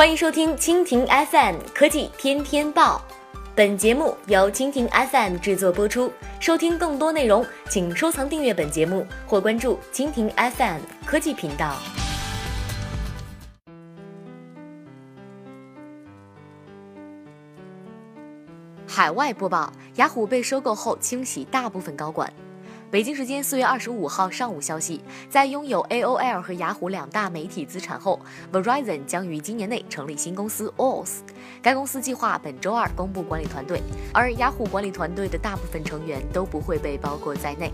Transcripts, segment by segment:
欢迎收听蜻蜓 FM 科技天天报，本节目由蜻蜓 FM 制作播出。收听更多内容，请收藏订阅本节目或关注蜻蜓 FM 科技频道。海外播报：雅虎被收购后清洗大部分高管。北京时间四月二十五号上午消息，在拥有 AOL 和雅虎两大媒体资产后，Verizon 将于今年内成立新公司 OS。该公司计划本周二公布管理团队，而雅虎管理团队的大部分成员都不会被包括在内。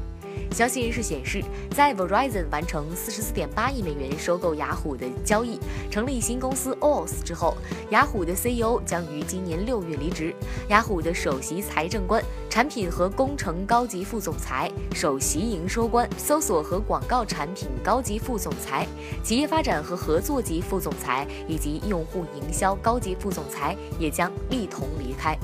消息人士显示，在 Verizon 完成四十四点八亿美元收购雅虎的交易，成立新公司 OS 之后，雅虎的 CEO 将于今年六月离职。雅虎的首席财政官、产品和工程高级副总裁、首席营收官、搜索和广告产品高级副总裁、企业发展和合作级副总裁以及用户营销高级副总裁也将一同离开。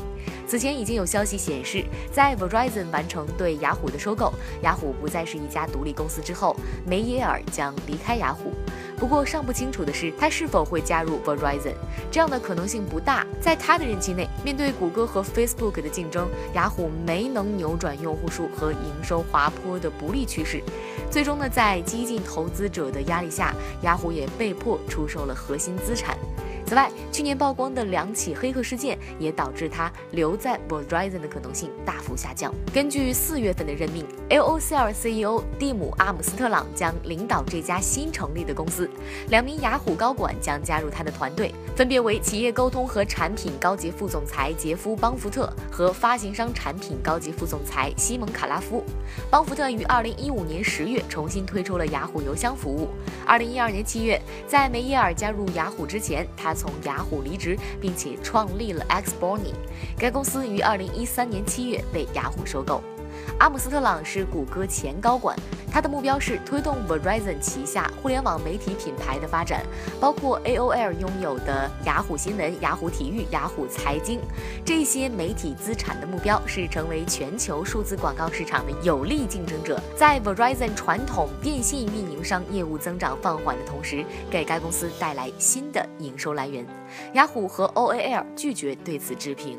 此前已经有消息显示，在 Verizon 完成对雅虎的收购，雅虎不再是一家独立公司之后，梅耶尔将离开雅虎。不过尚不清楚的是，他是否会加入 Verizon，这样的可能性不大。在他的任期内，面对谷歌和 Facebook 的竞争，雅虎没能扭转用户数和营收滑坡的不利趋势。最终呢，在激进投资者的压力下，雅虎也被迫出售了核心资产。此外，去年曝光的两起黑客事件也导致他留在 Verizon 的可能性大幅下降。根据四月份的任命，AOCL CEO 蒂姆·阿姆斯特朗将领导这家新成立的公司，两名雅虎高管将加入他的团队，分别为企业沟通和产品高级副总裁杰夫·邦福特和发行商产品高级副总裁西蒙·卡拉夫。邦福特于2015年10月重新推出了雅虎邮箱服务。2012年7月，在梅耶尔加入雅虎之前，他。从雅虎离职，并且创立了 Xborny，该公司于二零一三年七月被雅虎收购。阿姆斯特朗是谷歌前高管，他的目标是推动 Verizon 旗下互联网媒体品牌的发展，包括 AOL 拥有的雅虎新闻、雅虎体育、雅虎财经这些媒体资产的目标是成为全球数字广告市场的有力竞争者，在 Verizon 传统电信运营商业务增长放缓的同时，给该公司带来新的营收来源。雅虎和 OAL 拒绝对此置评。